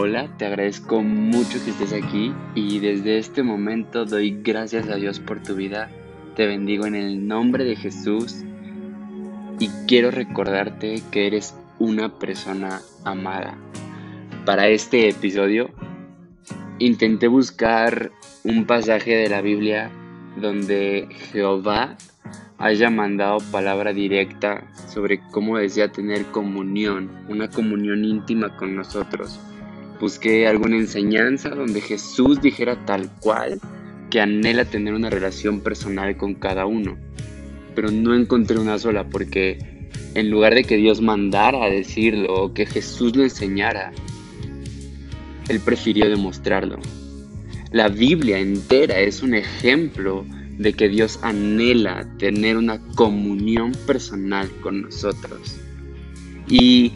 Hola, te agradezco mucho que estés aquí y desde este momento doy gracias a Dios por tu vida. Te bendigo en el nombre de Jesús y quiero recordarte que eres una persona amada. Para este episodio intenté buscar un pasaje de la Biblia donde Jehová haya mandado palabra directa sobre cómo desea tener comunión, una comunión íntima con nosotros. Busqué alguna enseñanza donde Jesús dijera tal cual que anhela tener una relación personal con cada uno. Pero no encontré una sola porque en lugar de que Dios mandara a decirlo o que Jesús lo enseñara, Él prefirió demostrarlo. La Biblia entera es un ejemplo de que Dios anhela tener una comunión personal con nosotros. ¿Y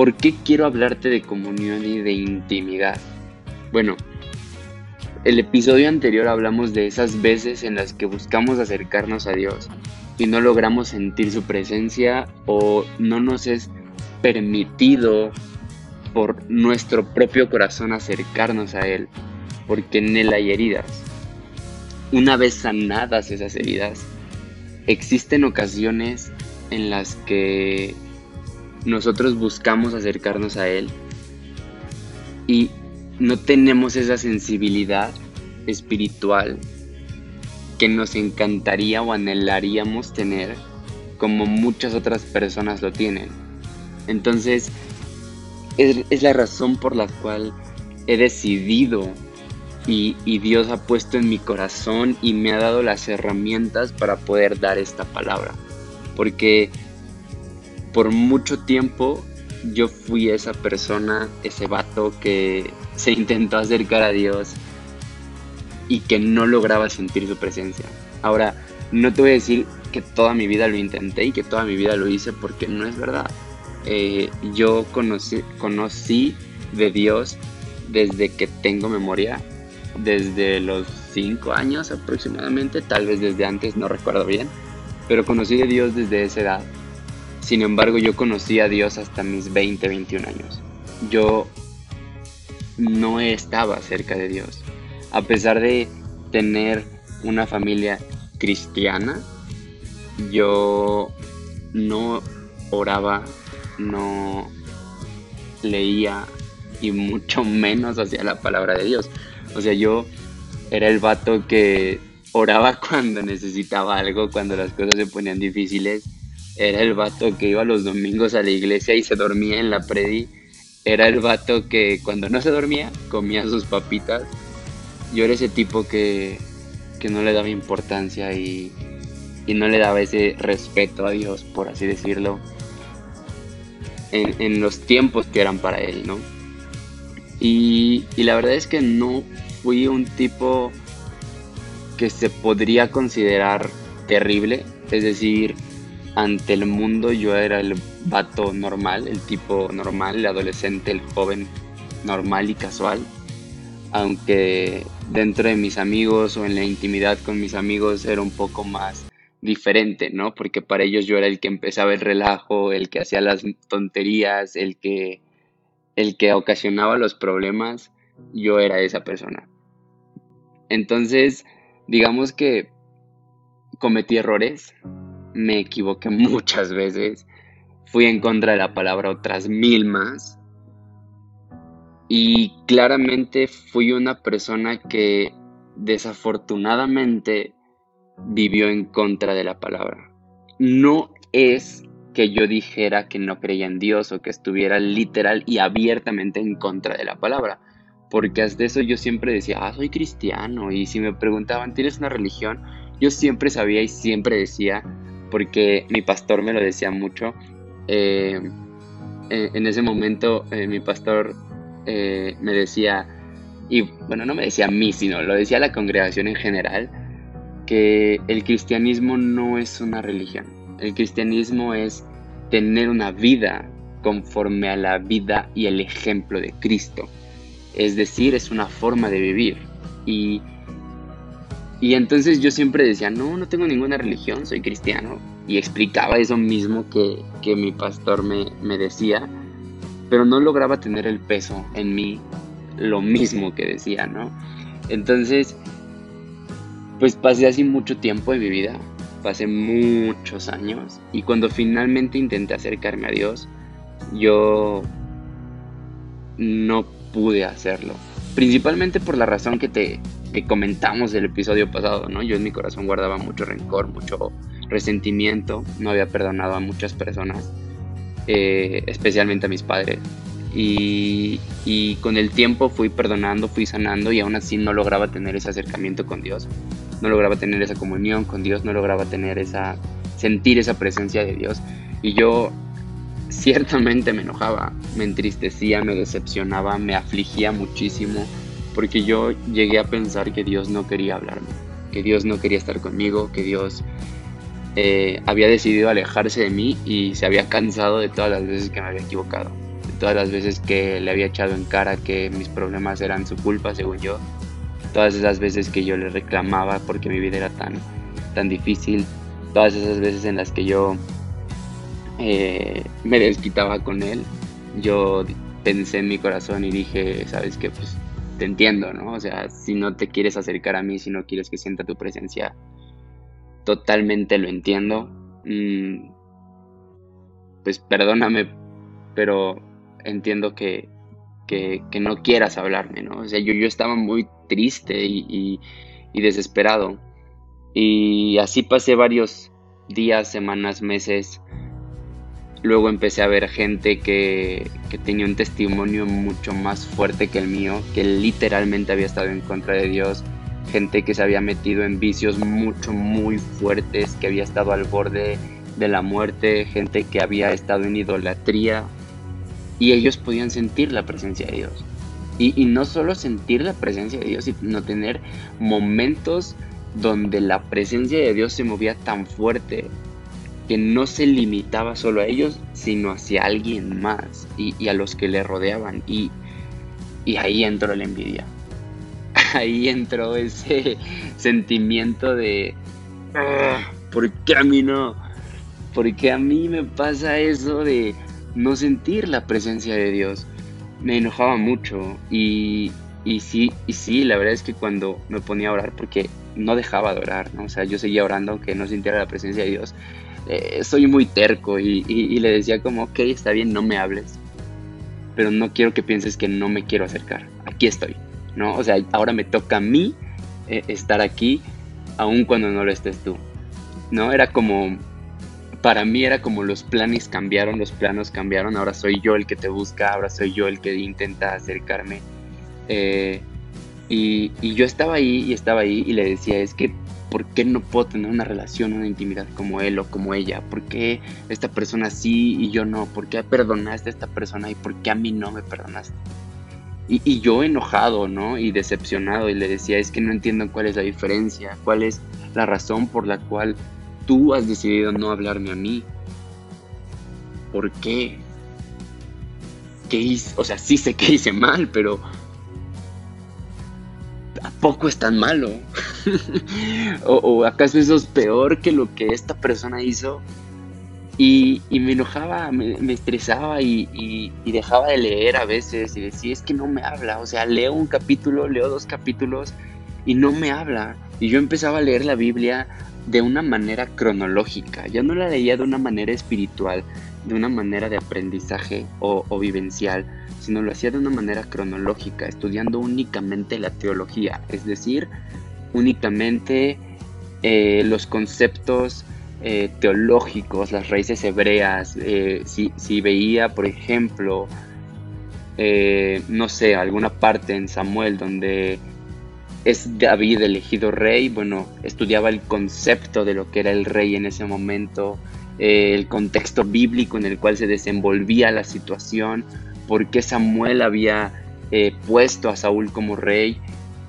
por qué quiero hablarte de comunión y de intimidad? Bueno, el episodio anterior hablamos de esas veces en las que buscamos acercarnos a Dios y no logramos sentir su presencia o no nos es permitido por nuestro propio corazón acercarnos a Él, porque en Él hay heridas una vez sanadas esas heridas, existen ocasiones en las que nosotros buscamos acercarnos a Él y no tenemos esa sensibilidad espiritual que nos encantaría o anhelaríamos tener como muchas otras personas lo tienen. Entonces, es, la razón por la cual he decidido y, Dios ha puesto en mi corazón y me ha dado las herramientas para poder dar esta palabra. Porque por mucho tiempo yo fui esa persona, ese vato que se intentó acercar a Dios y que no lograba sentir su presencia. Ahora, no te voy a decir que toda mi vida lo intenté y que toda mi vida lo hice porque no es verdad. Eh, yo conocí, conocí de Dios desde que tengo memoria desde los 5 años aproximadamente, tal vez desde antes, no recuerdo bien, pero conocí a Dios desde esa edad. Sin embargo, yo conocí a Dios hasta mis 20, 21 años. Yo no estaba cerca de Dios. A pesar de tener una familia cristiana, yo no oraba, no leía y mucho menos hacia la palabra de Dios. O sea, yo era el vato que oraba cuando necesitaba algo, cuando las cosas se ponían difíciles. Era el vato que iba los domingos a la iglesia y se dormía en la predi. Era el vato que cuando no se dormía comía sus papitas. Yo era ese tipo que, no le daba importancia y, no le daba ese respeto a Dios, por así decirlo, en, en los tiempos que eran para él, ¿no? Y, la verdad es que no fui un tipo que se podría considerar terrible. Es decir, ante el mundo yo era el vato normal, el tipo normal, el adolescente, el joven normal y casual. Aunque dentro de mis amigos o en la intimidad con mis amigos era un poco más diferente, ¿no? Porque para ellos yo era el que empezaba el relajo, el que hacía las tonterías, el que el que ocasionaba los problemas, yo era esa persona. Entonces, digamos que cometí errores, me equivoqué muchas veces, fui en contra de la palabra otras mil más. Y claramente fui una persona que desafortunadamente vivió en contra de la palabra. No es que yo dijera que no creía en Dios o que estuviera literal y abiertamente en contra de la palabra. Porque hasta eso yo siempre decía, ah, soy cristiano. Y si me preguntaban, ¿tienes una religión? Yo siempre sabía y siempre decía, porque mi pastor me lo decía mucho. Eh, en ese momento eh, mi pastor eh, me decía, y bueno, no me decía a mí, sino lo decía a la congregación en general, que el cristianismo no es una religión el cristianismo es tener una vida conforme a la vida y el ejemplo de Cristo. Es decir, es una forma de vivir. Y, y entonces yo siempre decía, no, no tengo ninguna religión, soy cristiano. Y explicaba eso mismo que, mi pastor me, me decía. pero no lograba tener el peso en mí, lo mismo que decía, ¿no? Entonces, pues pasé así mucho tiempo en mi vida, pasé muchos años, y cuando finalmente intenté acercarme a Dios, yo no pude hacerlo. Principalmente por la razón que te que comentamos el episodio pasado, ¿no? Yo en mi corazón guardaba mucho rencor, mucho resentimiento, no había perdonado a muchas personas, eh, especialmente a mis padres. Y, y, con el tiempo fui perdonando, fui sanando y aún así no lograba tener ese acercamiento con Dios, no lograba tener esa comunión con Dios, no lograba tener esa, sentir esa presencia de Dios. Y yo ciertamente me enojaba, me entristecía, me decepcionaba, me afligía muchísimo, porque yo llegué a pensar que Dios no quería hablarme, que Dios no quería estar conmigo, que Dios eh, había decidido alejarse de mí y se había cansado de todas las veces que me había equivocado, de todas las veces que le había echado en cara que mis problemas eran su culpa, según yo, todas esas veces que yo le reclamaba porque mi vida era tan, tan difícil, todas esas veces en las que yo eh, me desquitaba con él, yo pensé en mi corazón y dije, sabes qué, pues te entiendo, ¿no? O sea, si no te quieres acercar a mí, si no quieres que sienta tu presencia, totalmente lo entiendo. Mm, pues perdóname, pero entiendo que, que, no quieras hablarme, ¿no? O sea, yo, yo estaba muy triste y, y desesperado. Y así pasé varios días, semanas, meses Luego empecé a ver gente que, tenía un testimonio mucho más fuerte que el mío, que literalmente había estado en contra de Dios, gente que se había metido en vicios mucho, muy fuertes, que había estado al borde de la muerte, gente que había estado en idolatría, y ellos podían sentir la presencia de Dios. Y, y no solo sentir la presencia de Dios, sino tener momentos donde la presencia de Dios se movía tan fuerte que no se limitaba solo a ellos, sino hacia alguien más y, a los que le rodeaban. Y, ahí entró la envidia. Ahí entró ese sentimiento de, ah, ¿por qué a mí no? ¿Por qué a mí me pasa eso de no sentir la presencia de Dios? Me enojaba mucho y, y sí, y sí, la verdad es que cuando me ponía a orar, porque no dejaba de orar, ¿no? O sea, yo seguía orando aunque no sintiera la presencia de Dios, eh, soy muy terco y, le decía como, ok, está bien, no me hables, pero no quiero que pienses que no me quiero acercar, aquí estoy, ¿no? O sea, ahora me toca a mí eh, estar aquí, aun cuando no lo estés tú, ¿no? Era como, para mí era como los planes cambiaron, los planos cambiaron, ahora soy yo el que te busca, ahora soy yo el que intenta acercarme. Eh, y, y, yo estaba ahí y estaba ahí y le decía, es que ¿por qué no puedo tener una relación, una intimidad como él o como ella? ¿Por qué esta persona sí y yo no? ¿Por qué perdonaste a esta persona y por qué a mí no me perdonaste? Y, yo enojado, ¿no? Y decepcionado y le decía, es que no entiendo cuál es la diferencia, cuál es la razón por la cual tú has decidido no hablarme a mí. ¿Por qué? ¿Qué hice? O sea, sí sé que hice mal, pero ¿a poco es tan malo? o, acaso eso es peor que lo que esta persona hizo? Y, me enojaba, me, estresaba y, dejaba de leer a veces y decía, es que no me habla, o sea, leo un capítulo, leo dos capítulos y no me habla. Y yo empezaba a leer la Biblia de una manera cronológica, ya no la leía de una manera espiritual, de una manera de aprendizaje o, vivencial, sino lo hacía de una manera cronológica, estudiando únicamente la teología, es decir, únicamente eh, los conceptos eh, teológicos, las raíces hebreas. Eh, si, veía, por ejemplo, no sé, alguna parte en Samuel donde es David elegido rey, bueno, estudiaba el concepto de lo que era el rey en ese momento, el contexto bíblico en el cual se desenvolvía la situación, por qué Samuel había eh, puesto a Saúl como rey,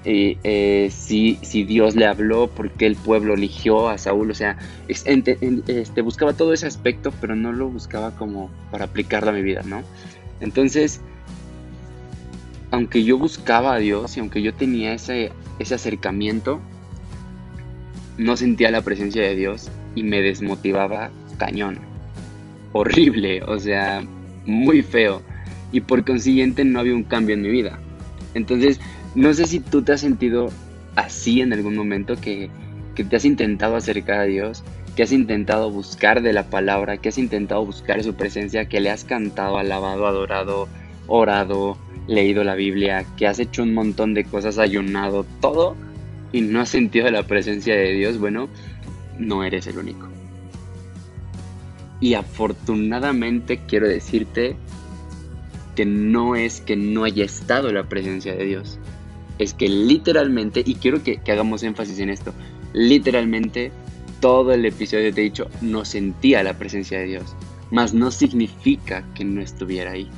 eh, si, si, Dios le habló, por qué el pueblo eligió a Saúl, o sea, este, buscaba todo ese aspecto, pero no lo buscaba como para aplicarlo a mi vida, ¿no? Entonces, aunque yo buscaba a Dios y aunque yo tenía ese, ese acercamiento, no sentía la presencia de Dios y me desmotivaba cañón. Horrible, o sea, muy feo. y por consiguiente no había un cambio en mi vida. Entonces, no sé si tú te has sentido así en algún momento que, que te has intentado acercar a Dios, que has intentado buscar de la palabra, que has intentado buscar su presencia, que le has cantado, alabado, adorado, orado, leído la Biblia, que has hecho un montón de cosas, ayunado, todo, y no has sentido la presencia de Dios, bueno, no eres el único. Y afortunadamente quiero decirte que no es que no haya estado la presencia de Dios. Es que literalmente, y quiero que, hagamos énfasis en esto, literalmente todo el episodio te he dicho, no sentía la presencia de Dios. Mas no significa que no estuviera ahí.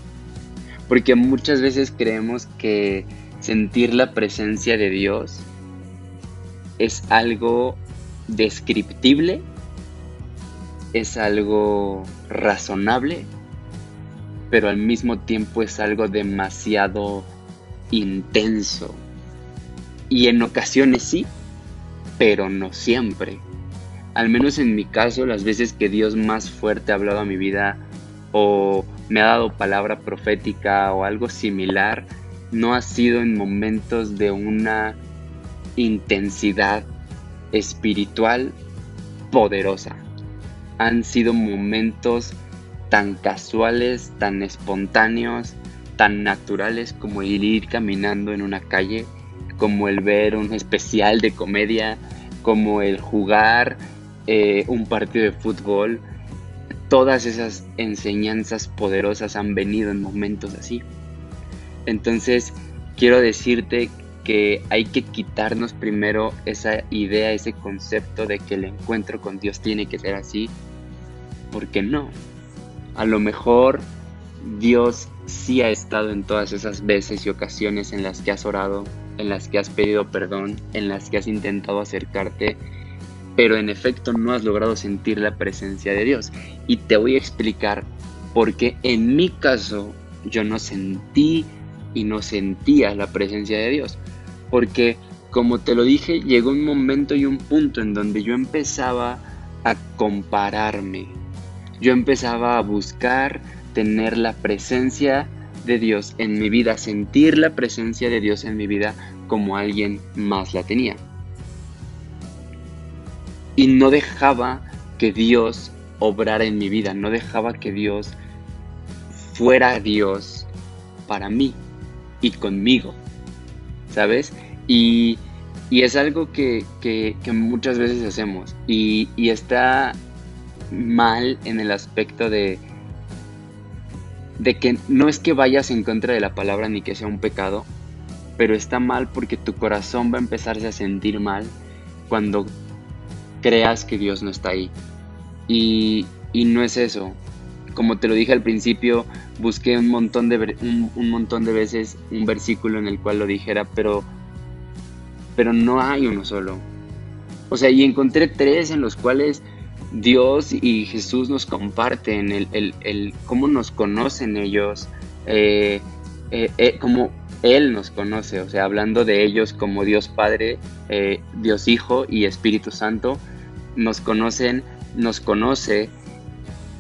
Porque muchas veces creemos que sentir la presencia de Dios es algo descriptible, es algo razonable, pero al mismo tiempo es algo demasiado intenso. Y en ocasiones sí, pero no siempre. Al menos en mi caso, las veces que Dios más fuerte ha hablado a mi vida o me ha dado palabra profética o algo similar, no ha sido en momentos de una intensidad espiritual poderosa. Han sido momentos tan casuales, tan espontáneos, tan naturales como ir caminando en una calle, como el ver un especial de comedia, como el jugar eh, un partido de fútbol. Todas esas enseñanzas poderosas han venido en momentos así. Entonces, quiero decirte que hay que quitarnos primero esa idea, ese concepto de que el encuentro con Dios tiene que ser así, porque no. A lo mejor Dios sí ha estado en todas esas veces y ocasiones en las que has orado, en las que has pedido perdón, en las que has intentado acercarte, pero en efecto no has logrado sentir la presencia de Dios. Y te voy a explicar por qué en mi caso yo no sentí y no sentía la presencia de Dios porque como te lo dije, llegó un momento y un punto en donde yo empezaba a compararme. Yo empezaba a buscar tener la presencia de Dios en mi vida, sentir la presencia de Dios en mi vida como alguien más la tenía. Y no dejaba que Dios obrara en mi vida, no dejaba que Dios fuera Dios para mí y conmigo. ¿sabes? Y, es algo que, muchas veces hacemos y, está mal en el aspecto de, de que no es que vayas en contra de la palabra ni que sea un pecado, pero está mal porque tu corazón va a empezarse a sentir mal cuando creas que Dios no está ahí. Y, y no es eso como te lo dije al principio, busqué un montón de, un, montón de veces un versículo en el cual lo dijera, pero, pero no hay uno solo. O sea, y encontré tres en los cuales Dios y Jesús nos comparten el, el, cómo nos conocen ellos, eh, eh, eh, cómo Él nos conoce, o sea, hablando de ellos como Dios Padre, Dios Hijo y Espíritu Santo, nos conocen, nos conoce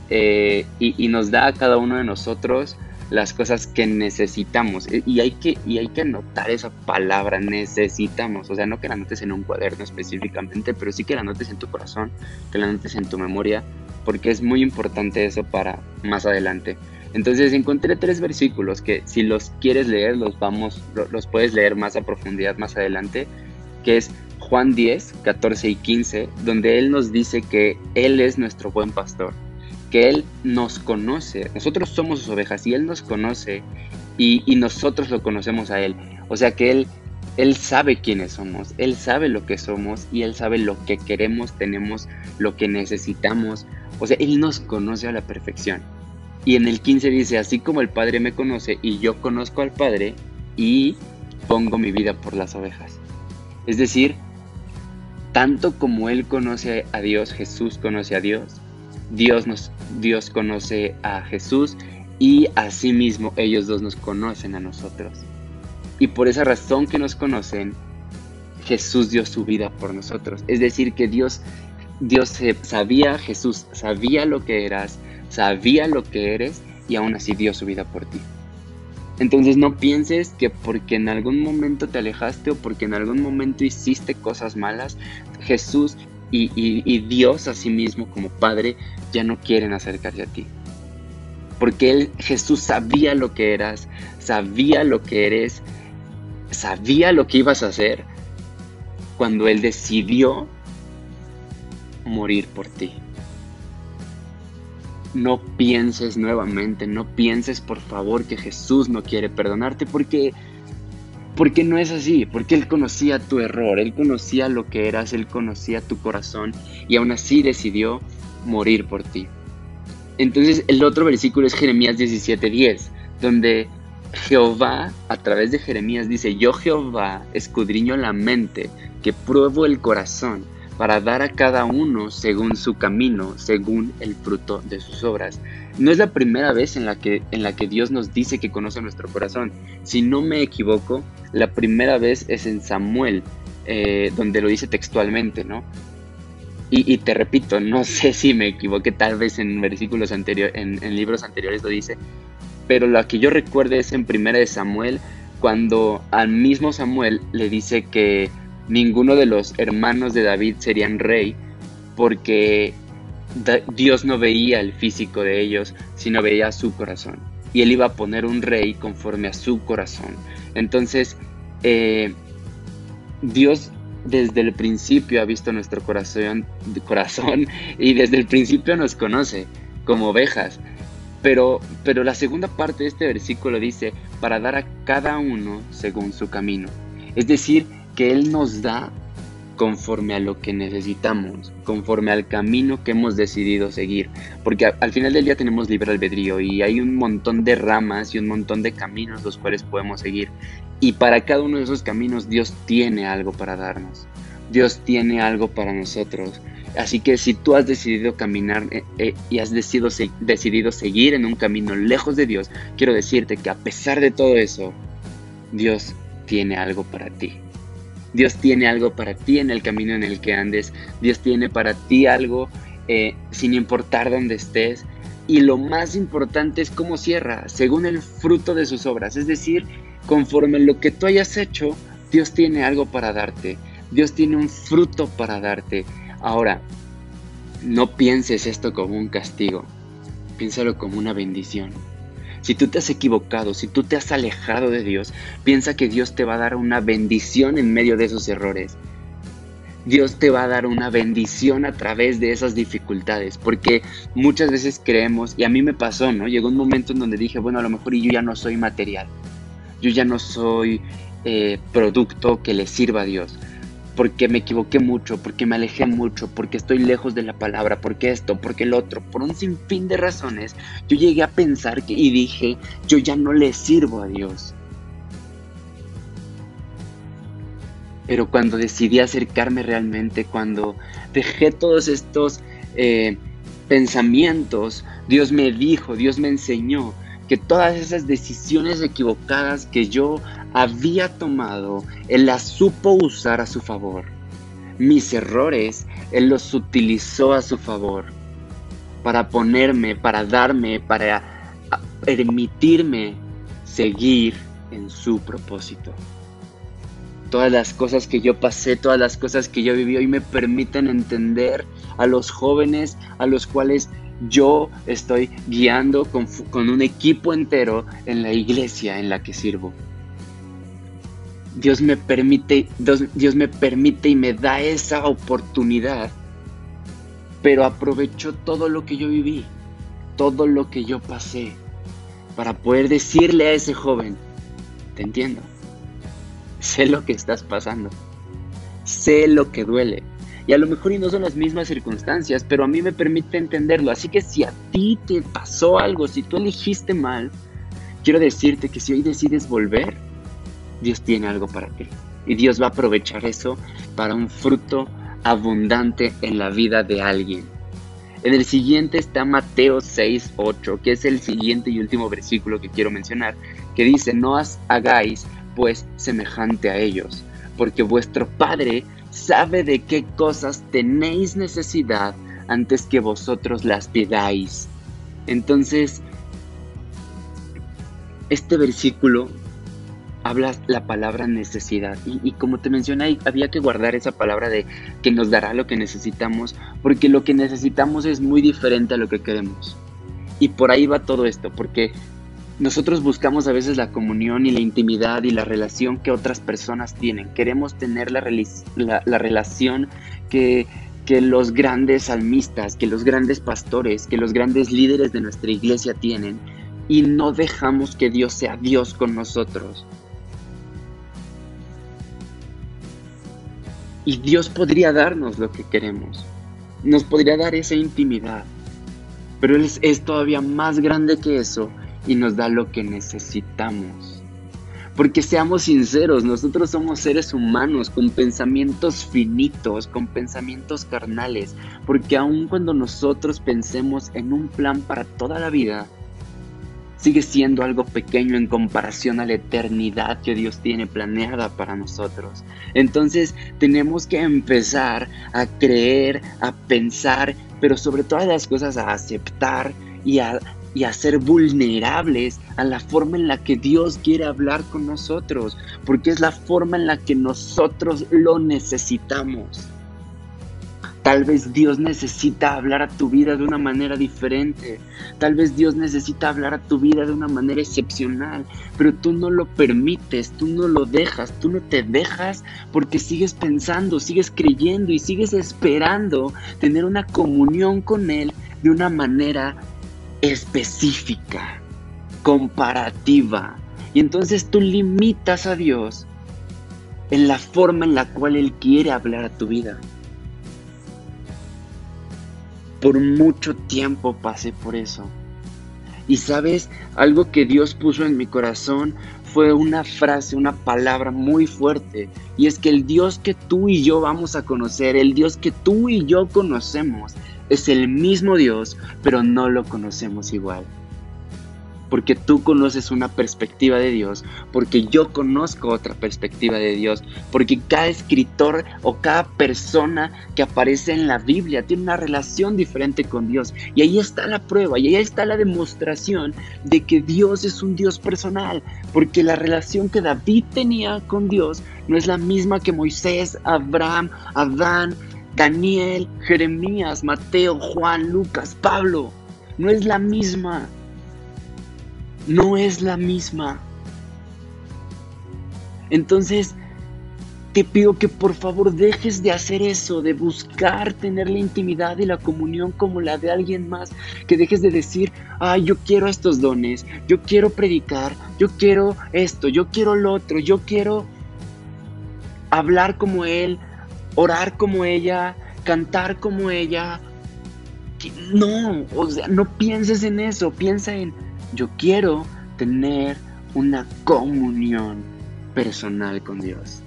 eh, y, nos da a cada uno de nosotros las cosas que necesitamos. E, y hay que, y hay que anotar esa palabra, necesitamos. O sea, no que la anotes en un cuaderno específicamente, pero sí que la anotes en tu corazón, que la anotes en tu memoria, porque es muy importante eso para más adelante. Entonces encontré tres versículos que si los quieres leer, los vamos, los puedes leer más a profundidad más adelante, que es Juan 10, 14 y 15, donde Él nos dice que Él es nuestro buen pastor que Él nos conoce. Nosotros somos sus ovejas y Él nos conoce y, nosotros lo conocemos a Él. O sea que Él, Él sabe quiénes somos, Él sabe lo que somos y Él sabe lo que queremos, tenemos, lo que necesitamos. O sea, Él nos conoce a la perfección. Y en el 15 dice, así como el Padre me conoce y yo conozco al Padre y pongo mi vida por las ovejas. Es decir, tanto como Él conoce a Dios, Jesús conoce a Dios, Dios, nos, Dios conoce a Jesús y asimismo ellos dos nos conocen a nosotros. Y por esa razón que nos conocen, Jesús dio su vida por nosotros. Es decir, que Dios, Dios sabía, Jesús sabía lo que eras, sabía lo que eres y aún así dio su vida por ti. Entonces no pienses que porque en algún momento te alejaste o porque en algún momento hiciste cosas malas, Jesús y, Dios a sí mismo como Padre ya no quieren acercarse a ti. Porque él, Jesús sabía lo que eras, sabía lo que eres, sabía lo que ibas a hacer cuando Él decidió morir por ti. No pienses nuevamente, no pienses por favor que Jesús no quiere perdonarte porque porque no es así, porque Él conocía tu error, Él conocía lo que eras, Él conocía tu corazón y aún así decidió morir por ti. Entonces el otro versículo es Jeremías 17:10, donde Jehová a través de Jeremías dice, yo Jehová escudriño la mente, que pruebo el corazón, para dar a cada uno según su camino, según el fruto de sus obras. No es la primera vez en la que, en la que Dios nos dice que conoce nuestro corazón. Si no me equivoco, la primera vez es en Samuel, eh, donde lo dice textualmente, ¿no? Y, te repito, no sé si me equivoqué, tal vez en versículos anteriores, en, en, libros anteriores lo dice, pero lo que yo recuerdo es en Primera de Samuel, cuando al mismo Samuel le dice que ninguno de los hermanos de David serían rey, porque Dios no veía el físico de ellos, sino veía su corazón. Y él iba a poner un rey conforme a su corazón. Entonces, eh, Dios desde el principio ha visto nuestro corazón, y desde el principio nos conoce como ovejas. Pero, pero la segunda parte de este versículo dice, para dar a cada uno según su camino. Es decir, que Él nos da conforme a lo que necesitamos, conforme al camino que hemos decidido seguir. Porque al final del día tenemos libre albedrío y hay un montón de ramas y un montón de caminos los cuales podemos seguir. Y para cada uno de esos caminos Dios tiene algo para darnos. Dios tiene algo para nosotros. Así que si tú has decidido caminar eh, eh, y has decidido, decidido seguir en un camino lejos de Dios, quiero decirte que a pesar de todo eso, Dios tiene algo para ti. Dios tiene algo para ti en el camino en el que andes. Dios tiene para ti algo eh, sin importar dónde estés. Y lo más importante es cómo cierra, según el fruto de sus obras. Es decir, conforme lo que tú hayas hecho, Dios tiene algo para darte. Dios tiene un fruto para darte. Ahora, no pienses esto como un castigo, piénsalo como una bendición. Si tú te has equivocado, si tú te has alejado de Dios, piensa que Dios te va a dar una bendición en medio de esos errores. Dios te va a dar una bendición a través de esas dificultades, porque muchas veces creemos, y a mí me pasó, ¿no? Llegó un momento en donde dije, bueno, a lo mejor yo ya no soy material, yo ya no soy eh, producto que le sirva a Dios porque me equivoqué mucho, porque me alejé mucho, porque estoy lejos de la palabra, porque esto, porque el otro, por un sinfín de razones, yo llegué a pensar que, y dije, yo ya no le sirvo a Dios. Pero cuando decidí acercarme realmente, cuando dejé todos estos eh, pensamientos, Dios me dijo, Dios me enseñó que todas esas decisiones equivocadas que yo había tomado, Él las supo usar a su favor. Mis errores, Él los utilizó a su favor para ponerme, para darme, para permitirme seguir en su propósito. Todas las cosas que yo pasé, todas las cosas que yo viví hoy me permiten entender a los jóvenes a los cuales yo estoy guiando con, con, un equipo entero en la iglesia en la que sirvo. Dios me permite, Dios, me permite y me da esa oportunidad, pero aprovecho todo lo que yo viví, todo lo que yo pasé, para poder decirle a ese joven, te entiendo, sé lo que estás pasando, sé lo que duele, y a lo mejor y no son las mismas circunstancias, pero a mí me permite entenderlo. Así que si a ti te pasó algo, si tú elegiste mal, quiero decirte que si hoy decides volver, Dios tiene algo para ti. Y Dios va a aprovechar eso para un fruto abundante en la vida de alguien. En el siguiente está Mateo 6, 8, que es el siguiente y último versículo que quiero mencionar, que dice, no hagáis pues semejante a ellos, porque vuestro Padre sabe de qué cosas tenéis necesidad antes que vosotros las pidáis. Entonces, este versículo habla la palabra necesidad. Y, como te mencioné, había que guardar esa palabra de que nos dará lo que necesitamos, porque lo que necesitamos es muy diferente a lo que queremos. Y por ahí va todo esto, porque nosotros buscamos a veces la comunión y la intimidad y la relación que otras personas tienen. Queremos tener la, la, relación que, que los grandes salmistas, que los grandes pastores, que los grandes líderes de nuestra iglesia tienen. Y no dejamos que Dios sea Dios con nosotros. Y Dios podría darnos lo que queremos. Nos podría dar esa intimidad. Pero Él es, todavía más grande que eso y nos da lo que necesitamos. Porque seamos sinceros, nosotros somos seres humanos con pensamientos finitos, con pensamientos carnales. Porque aun cuando nosotros pensemos en un plan para toda la vida, sigue siendo algo pequeño en comparación a la eternidad que Dios tiene planeada para nosotros. Entonces tenemos que empezar a creer, a pensar, pero sobre todas las cosas a aceptar y a, y a ser vulnerables a la forma en la que Dios quiere hablar con nosotros, porque es la forma en la que nosotros lo necesitamos. Tal vez Dios necesita hablar a tu vida de una manera diferente. Tal vez Dios necesita hablar a tu vida de una manera excepcional. Pero tú no lo permites, tú no lo dejas, tú no te dejas porque sigues pensando, sigues creyendo y sigues esperando tener una comunión con Él de una manera específica, comparativa. Y entonces tú limitas a Dios en la forma en la cual Él quiere hablar a tu vida. Por mucho tiempo pasé por eso. Y sabes, algo que Dios puso en mi corazón fue una frase, una palabra muy fuerte. Y es que el Dios que tú y yo vamos a conocer, el Dios que tú y yo conocemos, es el mismo Dios, pero no lo conocemos igual porque tú conoces una perspectiva de Dios, porque yo conozco otra perspectiva de Dios, porque cada escritor o cada persona que aparece en la Biblia tiene una relación diferente con Dios. Y ahí está la prueba, y ahí está la demostración de que Dios es un Dios personal, porque la relación que David tenía con Dios no es la misma que Moisés, Abraham, Adán, Daniel, Jeremías, Mateo, Juan, Lucas, Pablo. No es la misma no es la misma. Entonces, te pido que por favor dejes de hacer eso, de buscar tener la intimidad y la comunión como la de alguien más, que dejes de decir, ay, yo quiero estos dones, yo quiero predicar, yo quiero esto, yo quiero lo otro, yo quiero hablar como él, orar como ella, cantar como ella. No, o sea, no pienses en eso, piensa en yo quiero tener una comunión personal con Dios.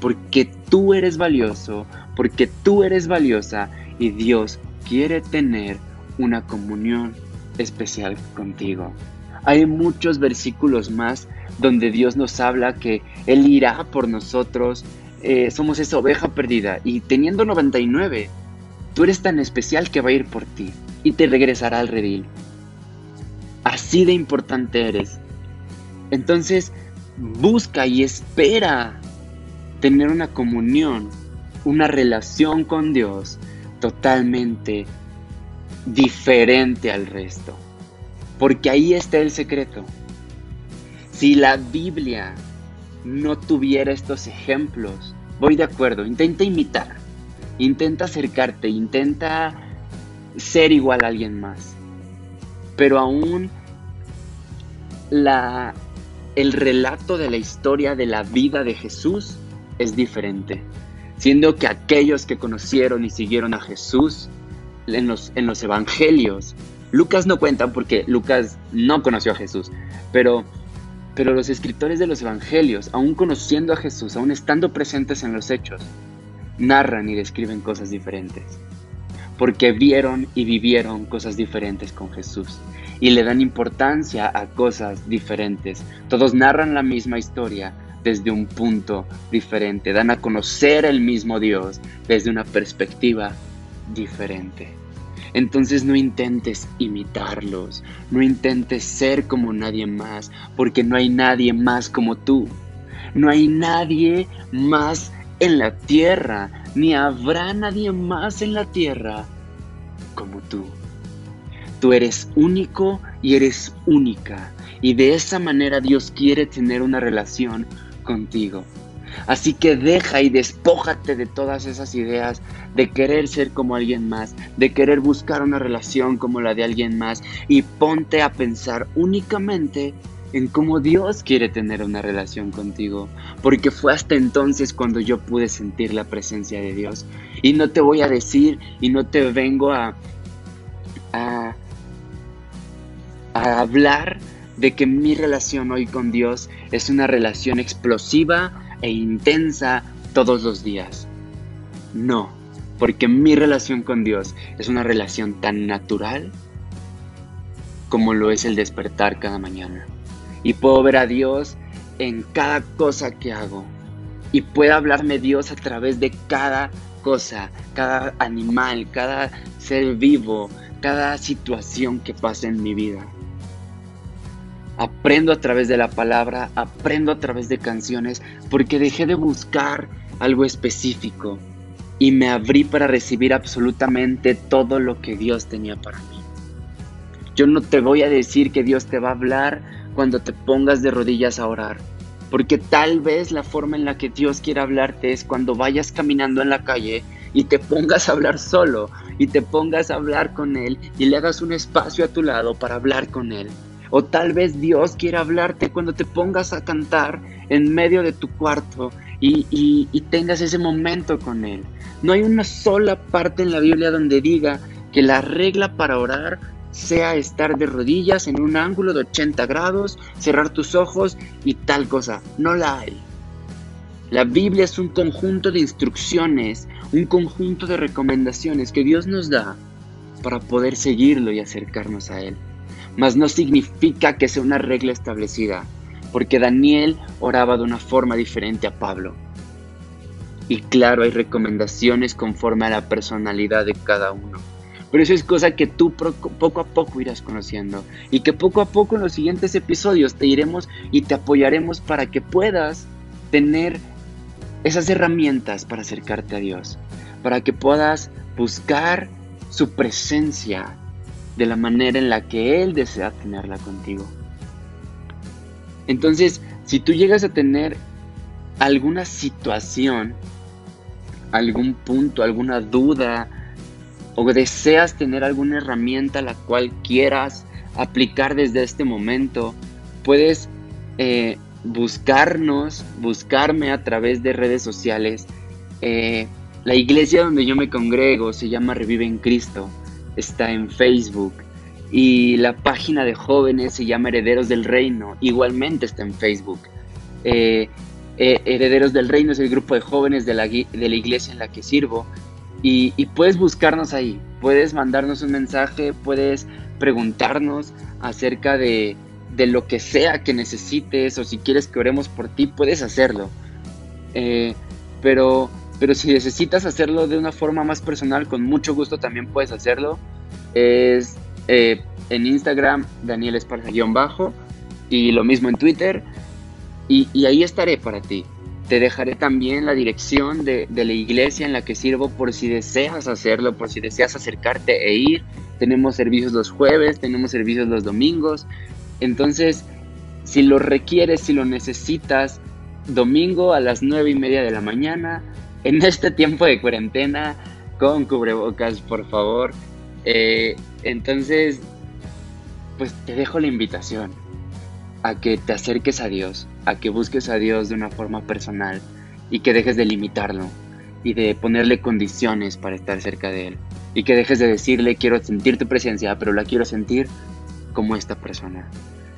Porque tú eres valioso, porque tú eres valiosa y Dios quiere tener una comunión especial contigo. Hay muchos versículos más donde Dios nos habla que Él irá por nosotros, eh, somos esa oveja perdida y teniendo 99, tú eres tan especial que va a ir por ti y te regresará al redil. Así de importante eres. Entonces, busca y espera tener una comunión, una relación con Dios totalmente diferente al resto. Porque ahí está el secreto. Si la Biblia no tuviera estos ejemplos, voy de acuerdo, intenta imitar, intenta acercarte, intenta ser igual a alguien más. Pero aún la, el relato de la historia de la vida de Jesús es diferente. Siendo que aquellos que conocieron y siguieron a Jesús en los, en los evangelios, Lucas no cuenta porque Lucas no conoció a Jesús, pero, pero los escritores de los evangelios, aún conociendo a Jesús, aún estando presentes en los hechos, narran y describen cosas diferentes porque vieron y vivieron cosas diferentes con Jesús y le dan importancia a cosas diferentes. Todos narran la misma historia desde un punto diferente, dan a conocer el mismo Dios desde una perspectiva diferente. Entonces no intentes imitarlos, no intentes ser como nadie más, porque no hay nadie más como tú. No hay nadie más en la tierra, ni habrá nadie más en la tierra como tú. Tú eres único y eres única, y de esa manera Dios quiere tener una relación contigo. Así que deja y despójate de todas esas ideas de querer ser como alguien más, de querer buscar una relación como la de alguien más y ponte a pensar únicamente en cómo Dios quiere tener una relación contigo, porque fue hasta entonces cuando yo pude sentir la presencia de Dios. Y no te voy a decir y no te vengo a, a, a hablar de que mi relación hoy con Dios es una relación explosiva e intensa todos los días. No, porque mi relación con Dios es una relación tan natural como lo es el despertar cada mañana. Y puedo ver a Dios en cada cosa que hago. Y puede hablarme Dios a través de cada cosa, cada animal, cada ser vivo, cada situación que pasa en mi vida. Aprendo a través de la palabra, aprendo a través de canciones, porque dejé de buscar algo específico y me abrí para recibir absolutamente todo lo que Dios tenía para mí. Yo no te voy a decir que Dios te va a hablar cuando te pongas de rodillas a orar, porque tal vez la forma en la que Dios quiere hablarte es cuando vayas caminando en la calle y te pongas a hablar solo y te pongas a hablar con Él y le hagas un espacio a tu lado para hablar con Él. O tal vez Dios quiera hablarte cuando te pongas a cantar en medio de tu cuarto y, tengas ese momento con Él. No hay una sola parte en la Biblia donde diga que la regla para orar sea estar de rodillas en un ángulo de 80 grados, cerrar tus ojos y tal cosa. No la hay. La Biblia es un conjunto de instrucciones, un conjunto de recomendaciones que Dios nos da para poder seguirlo y acercarnos a Él mas no significa que sea una regla establecida, porque Daniel oraba de una forma diferente a Pablo. Y claro, hay recomendaciones conforme a la personalidad de cada uno. Pero eso es cosa que tú poco a poco irás conociendo y que poco a poco en los siguientes episodios te iremos y te apoyaremos para que puedas tener esas herramientas para acercarte a Dios, para que puedas buscar su presencia de la manera en la que Él desea tenerla contigo. Entonces, si tú llegas a tener alguna situación, algún punto, alguna duda, o deseas tener alguna herramienta la cual quieras aplicar desde este momento, puedes eh, buscarnos, buscarme a través de redes sociales. Eh, la iglesia donde yo me congrego se llama Revive en Cristo está en Facebook. Y la página de jóvenes se llama Herederos del Reino, igualmente está en Facebook. Eh, Herederos del Reino es el grupo de jóvenes de la, de la iglesia en la que sirvo. Y, puedes buscarnos ahí, puedes mandarnos un mensaje, puedes preguntarnos acerca de, lo que sea que necesites o si quieres que oremos por ti, puedes hacerlo. Eh, pero pero si necesitas hacerlo de una forma más personal, con mucho gusto también puedes hacerlo. Es eh, en Instagram, Daniel Esparza-bajo, y lo mismo en Twitter. Y, ahí estaré para ti. Te dejaré también la dirección de, de, la iglesia en la que sirvo por si deseas hacerlo, por si deseas acercarte e ir. Tenemos servicios los jueves, tenemos servicios los domingos. Entonces, si lo requieres, si lo necesitas, domingo a las nueve y media de la mañana, en este tiempo de cuarentena con cubrebocas, por favor. Eh, entonces, pues te dejo la invitación a que te acerques a Dios, a que busques a Dios de una forma personal y que dejes de limitarlo y de ponerle condiciones para estar cerca de Él. Y que dejes de decirle quiero sentir tu presencia, pero la quiero sentir como esta persona.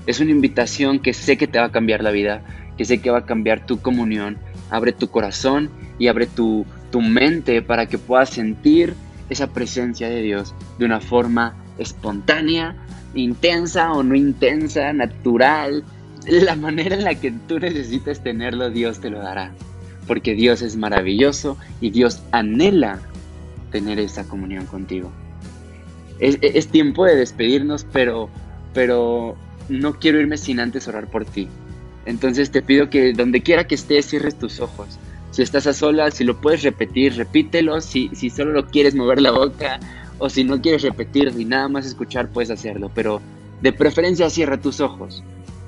Es una invitación que sé que te va a cambiar la vida, que sé que va a cambiar tu comunión. Abre tu corazón y abre tu, tu mente para que puedas sentir esa presencia de Dios de una forma espontánea, intensa o no intensa, natural. La manera en la que tú necesites tenerlo, Dios te lo dará. Porque Dios es maravilloso y Dios anhela tener esa comunión contigo. es, tiempo de despedirnos, pero, pero no quiero irme sin antes orar por ti. Entonces te pido que donde quiera que estés, cierres tus ojos. Si estás a solas, si lo puedes repetir, repítelo. Si, si solo lo quieres mover la boca o si no quieres repetir y nada más escuchar, puedes hacerlo. Pero de preferencia cierra tus ojos.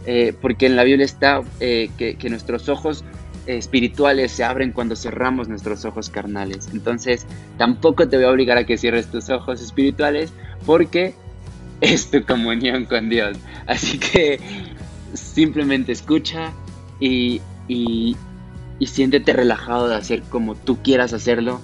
Eh, porque en la Biblia está eh, que, nuestros ojos espirituales se abren cuando cerramos nuestros ojos carnales. Entonces, tampoco te voy a obligar a que cierres tus ojos espirituales porque es tu comunión con Dios. Así que simplemente escucha y, y, y siéntete relajado de hacer como tú quieras hacerlo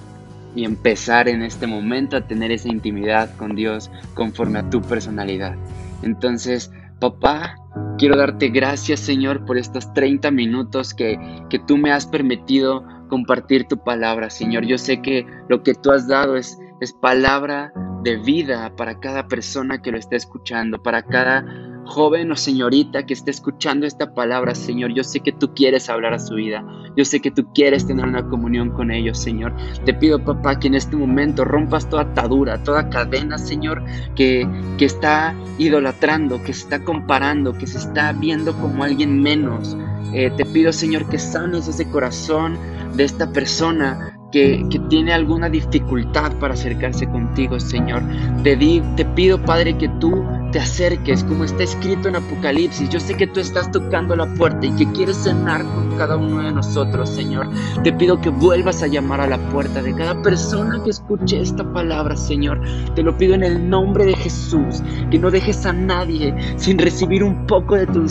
y empezar en este momento a tener esa intimidad con Dios conforme a tu personalidad. Entonces, papá, quiero darte gracias, Señor, por estos 30 minutos que, que tú me has permitido compartir tu palabra, Señor. Yo sé que lo que tú has dado es, es palabra de vida para cada persona que lo esté escuchando, para cada joven o señorita que esté escuchando esta palabra, Señor, yo sé que tú quieres hablar a su vida. Yo sé que tú quieres tener una comunión con ellos, Señor. Te pido, papá, que en este momento rompas toda atadura, toda cadena, Señor, que, que está idolatrando, que se está comparando, que se está viendo como alguien menos. Eh, te pido, Señor, que sanes ese corazón de esta persona que, que, tiene alguna dificultad para acercarse contigo, Señor. Te, di, te pido, Padre, que tú te acerques, como está escrito en Apocalipsis. Yo sé que tú estás tocando la puerta y que quieres cenar con cada uno de nosotros, Señor. Te pido que vuelvas a llamar a la puerta de cada persona que escuche esta palabra, Señor. Te lo pido en el nombre de Jesús, que no dejes a nadie sin recibir un poco de tu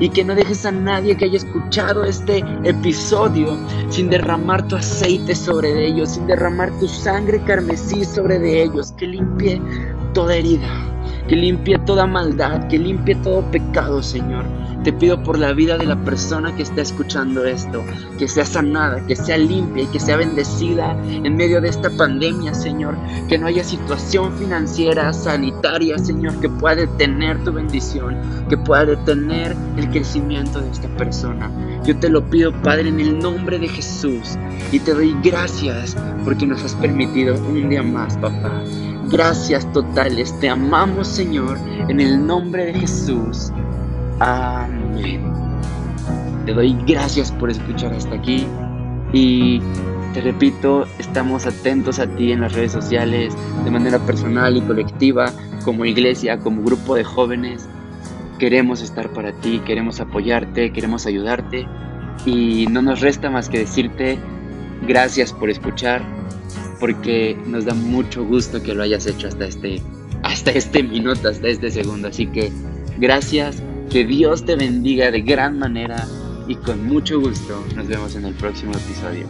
y que no dejes a nadie que haya escuchado este episodio sin derramar tu aceite sobre ellos, sin derramar tu sangre carmesí sobre de ellos, que limpie toda herida que limpie toda maldad, que limpie todo pecado, Señor. Te pido por la vida de la persona que está escuchando esto, que sea sanada, que sea limpia y que sea bendecida en medio de esta pandemia, Señor. Que no haya situación financiera, sanitaria, Señor, que pueda detener tu bendición, que pueda detener el crecimiento de esta persona. Yo te lo pido, Padre, en el nombre de Jesús. Y te doy gracias porque nos has permitido un día más, papá. Gracias totales. Te amamos, Señor, en el nombre de Jesús. Amén. Te doy gracias por escuchar hasta aquí. Y te repito, estamos atentos a ti en las redes sociales, de manera personal y colectiva, como iglesia, como grupo de jóvenes. Queremos estar para ti, queremos apoyarte, queremos ayudarte. Y no nos resta más que decirte gracias por escuchar porque nos da mucho gusto que lo hayas hecho hasta este, hasta este minuto, hasta este segundo. Así que gracias, que Dios te bendiga de gran manera y con mucho gusto nos vemos en el próximo episodio.